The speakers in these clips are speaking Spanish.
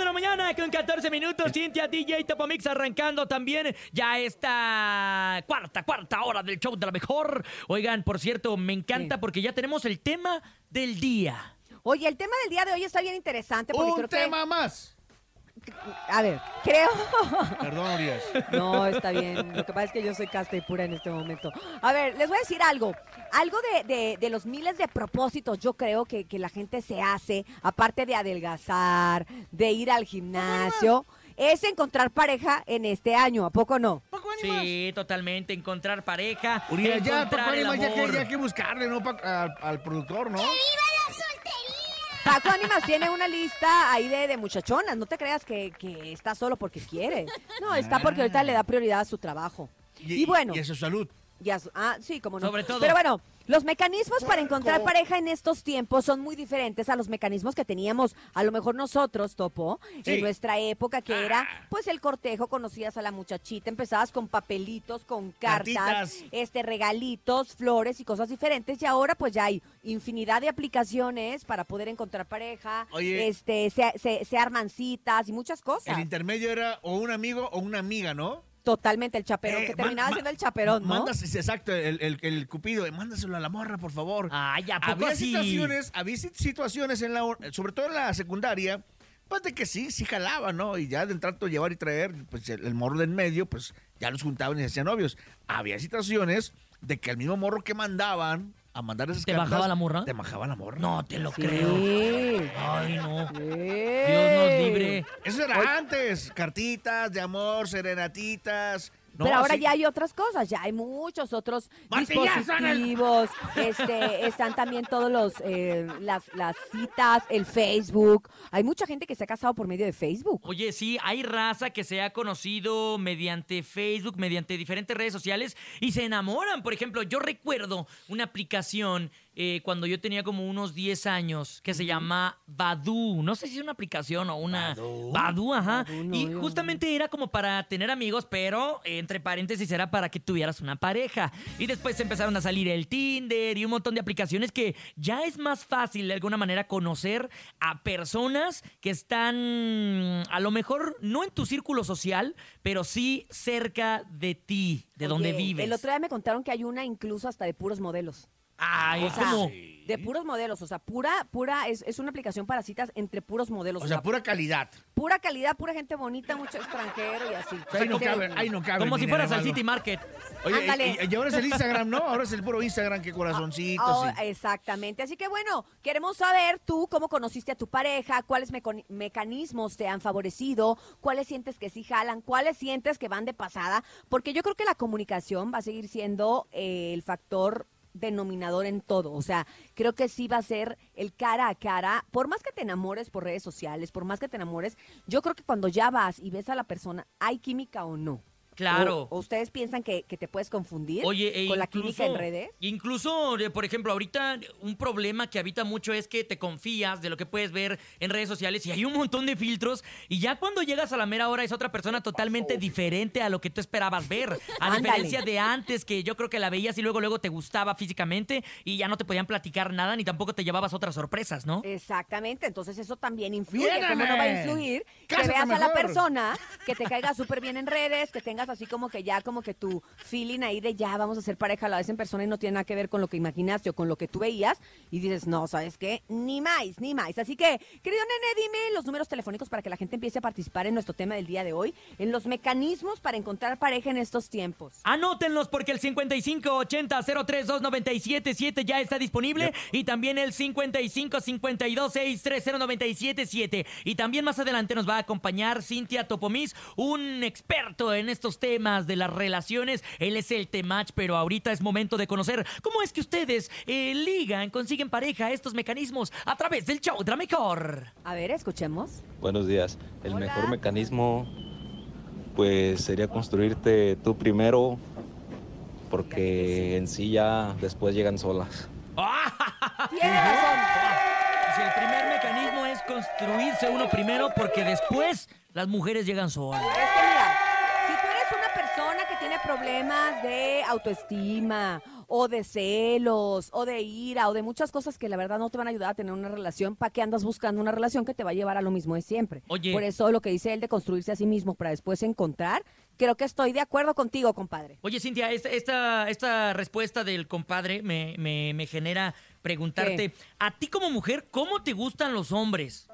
de la mañana con 14 minutos. Cintia, DJ, Topomix arrancando también ya esta cuarta, cuarta hora del show de la mejor. Oigan, por cierto, me encanta Sí. porque ya tenemos el tema del día. Oye, el tema del día de hoy está bien interesante porque Un creo tema más. Que. A ver, creo. Perdón, Urias. No, está bien. Lo que pasa es que yo soy casta y pura en este momento. A ver, les voy a decir algo. Algo de, de- de los miles de propósitos, yo creo que, que la gente se hace, aparte de adelgazar, de ir al gimnasio, es encontrar pareja en este año. ¿A poco no? Sí, totalmente. Encontrar pareja. Urias, ya, Paco que, ya que buscarle, ¿no? Pa- al, al productor, ¿no? Paco Ánimas tiene una lista ahí de, de muchachonas. No te creas que, que está solo porque quiere. No, está porque ahorita le da prioridad a su trabajo. Y, bueno, Y a su salud. Ya su- ah, sí, como no. Sobre todo. Pero bueno, los mecanismos para encontrar pareja en estos tiempos son muy diferentes a los mecanismos que teníamos, a lo mejor nosotros, Topo, Sí. en nuestra época, que era pues el cortejo, conocías a la muchachita, empezabas con papelitos, con cartas, Cartitas. este regalitos, flores y cosas diferentes, y ahora pues ya hay infinidad de aplicaciones para poder encontrar pareja, Oye. este, se, se- se arman citas y muchas cosas. El intermedio era o un amigo o una amiga, ¿no? Totalmente el chaperón, Eh, que terminaba siendo el chaperón, ¿no? Exacto, el, el, el cupido, eh, mándaselo a la morra, por favor. Ay, ¿a poco había así? situaciones, había si- situaciones en la, sobre todo en la secundaria, pues de que sí, sí jalaba, ¿no? Y ya de trato llevar y traer, pues el, el morro de en medio, pues ya los juntaban y se hacían novios. Había situaciones de que el mismo morro que mandaban a mandar esas ¿Te cartas, bajaba la morra? Te bajaba la morra. No te lo Sí. creo. Ay, no. Sí. Dios nos antes, cartitas de amor, serenatitas. ¿no? Pero ahora Así- ya hay otras cosas, ya hay muchos otros Martillazo en el- dispositivos, este, están también todos los eh, las, las citas, el Facebook. Hay mucha gente que se ha casado por medio de Facebook. Oye, sí, hay raza que se ha conocido mediante Facebook, mediante diferentes redes sociales y se enamoran. Por ejemplo, yo recuerdo una aplicación eh, cuando yo tenía como unos 10 años que se llama Badu. No sé si es una aplicación o una... ¿Badoo? Badu, ajá. No, y justamente era como para tener amigos, pero eh, entre paréntesis era para que tuvieras una pareja. Y después empezaron a salir el Tinder y un montón de aplicaciones que ya es más fácil de alguna manera conocer a personas que están a lo mejor no en tu círculo social, pero sí cerca de ti, de donde vives. El otro día me contaron que hay una incluso hasta de puros modelos. Ay, O sea, ¿cómo? de puros modelos, o sea, pura, pura, es, es una aplicación para citas entre puros modelos. O sea, pura calidad. pura calidad, pura gente bonita, mucho extranjero y así. O sea, ahí no Sí. cabe, ahí no cabe Como el si dinero, fueras al. City Market. Oye, Ándale. y, y ahora es el Instagram, ¿no? Ahora es el puro Instagram, que corazoncitos. Ah, y- Exactamente. Así que bueno, queremos saber tú cómo conociste a tu pareja, cuáles meco- mecanismos te han favorecido, cuáles sientes que sí jalan, cuáles sientes que van de pasada, porque yo creo que la comunicación va a seguir siendo eh, el factor denominador en todo, o sea, creo que sí va a ser el cara a cara, por más que te enamores por redes sociales, por más que te enamores, yo creo que cuando ya vas y ves a la persona, ¿hay química o no? Claro. ¿O, o ustedes piensan que, que te puedes confundir Oye, e con la química en redes? Incluso, por ejemplo, ahorita un problema que habita mucho es que te confías de lo que puedes ver en redes sociales y hay un montón de filtros y ya cuando llegas a la mera hora es otra persona totalmente diferente a lo que tú esperabas ver. A diferencia de antes que yo creo que la veías y luego luego te gustaba físicamente y ya no te podían platicar nada ni tampoco te llevabas otras sorpresas, ¿no? Exactamente, entonces eso también influye. ¿Cómo no va a influir? Que veas a la persona, que te caiga súper bien en redes, que tengas así como que ya como que tu feeling ahí de ya vamos a ser pareja a la vez en persona y no tiene nada que ver con lo que imaginaste o con lo que tú veías y dices, no, ¿sabes qué? Ni más, ni más. Así que, querido nene, dime los números telefónicos para que la gente empiece a participar en nuestro tema del día de hoy, en los mecanismos para encontrar pareja en estos tiempos. Anótenlos porque el 5580-032977 ya está disponible y también el 5552-630-977 y también más adelante nos va a acompañar Cintia Topomis, un experto en estos temas de las relaciones. Él es el Temach, pero ahorita es momento de conocer cómo es que ustedes eh, ligan, consiguen pareja, estos mecanismos a través del show de la mejor. A ver, escuchemos. Buenos días. El Hola. mejor mecanismo pues sería construirte tú primero porque en sí ya después llegan solas. Tiene razón. Si el primer mecanismo es construirse uno primero porque después las mujeres llegan solas. Es que mira, si tú eres una persona que tiene problemas de autoestima o de celos, o de ira, o de muchas cosas que la verdad no te van a ayudar a tener una relación. ¿Para qué andas buscando una relación que te va a llevar a lo mismo de siempre? Oye. Por eso lo que dice él de construirse a sí mismo para después encontrar, creo que estoy de acuerdo contigo, compadre. Oye, Cintia, esta, esta, esta respuesta del compadre me, me- me genera preguntarte, a ti como mujer, ¿cómo te gustan los hombres?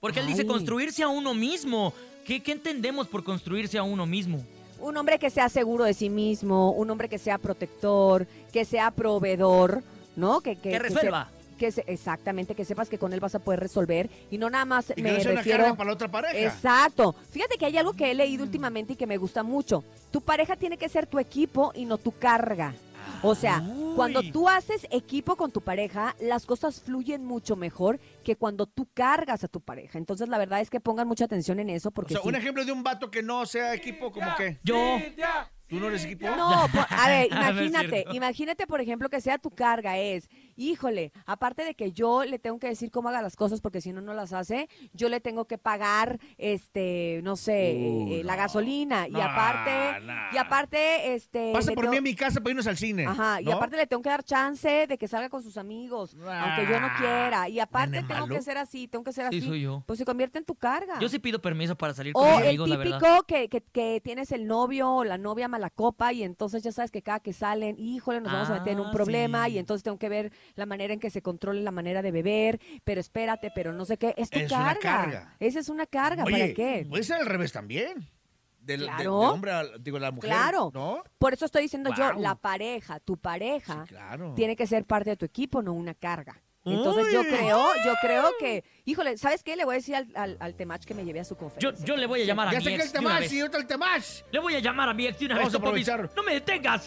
Porque él dice construirse a uno mismo. ¿Qué, ¿Qué entendemos por construirse a uno mismo? Un hombre que sea seguro de sí mismo, un hombre que sea protector, que sea proveedor, ¿no? Que, Que resuelva. que se- exactamente, que sepas que con él vas a poder resolver y no nada más Y que me no refiero carga para la otra pareja. Exacto. Fíjate que hay algo que he leído últimamente y que me gusta mucho. Tu pareja tiene que ser tu equipo y no tu carga. O sea, Uy. Cuando tú haces equipo con tu pareja, las cosas fluyen mucho mejor que cuando tú cargas a tu pareja. Entonces, la verdad es que pongan mucha atención en eso O porque sea, sí. un ejemplo de un vato que no sea equipo, como que. Yo. ¿Tú no eres equipo? No, a ver, es imagínate, imagínate, por ejemplo, que sea tu carga es, híjole, aparte de que yo le tengo que decir cómo haga las cosas porque si no, no las hace, yo le tengo que pagar, este, no sé, Uh, eh, la no. gasolina y aparte, no. y aparte, este... Pasa por tengo- mí a mi casa para irnos al cine. Ajá, y aparte le tengo que dar chance de que salga con sus amigos, aunque yo no Ah, quiera. Y aparte tengo malo. que ser así, tengo que ser Sí, así. soy yo. Pues se convierte en tu carga. Yo sí pido permiso para salir con O mis el amigos, la verdad. típico que, que, que tienes el novio o la novia mala copa y entonces ya sabes que cada que salen, híjole, nos vamos a meter en un Ah, problema sí. y entonces tengo que ver la manera en que se controle la manera de beber, pero espérate, pero no sé qué, es tu Es una carga. Esa es una carga, Oye, ¿para qué? Puede ser al revés también. Del, de- Claro. hombre digo, la mujer. Claro. ¿No? Por eso estoy diciendo yo, la pareja, tu pareja Sí, claro. tiene que ser parte de tu equipo, no una carga. Entonces yo creo, yo creo que, híjole, ¿sabes qué? Le voy a decir al, al, al Temach que me lleve a su Yo, conferencia. yo le voy a llamar a Ya mi sé que ex el de una Temach vez. y otro el Temach. Le voy a llamar a mi ex de una Vamos vez, a aprovechar. ¡No me detengas!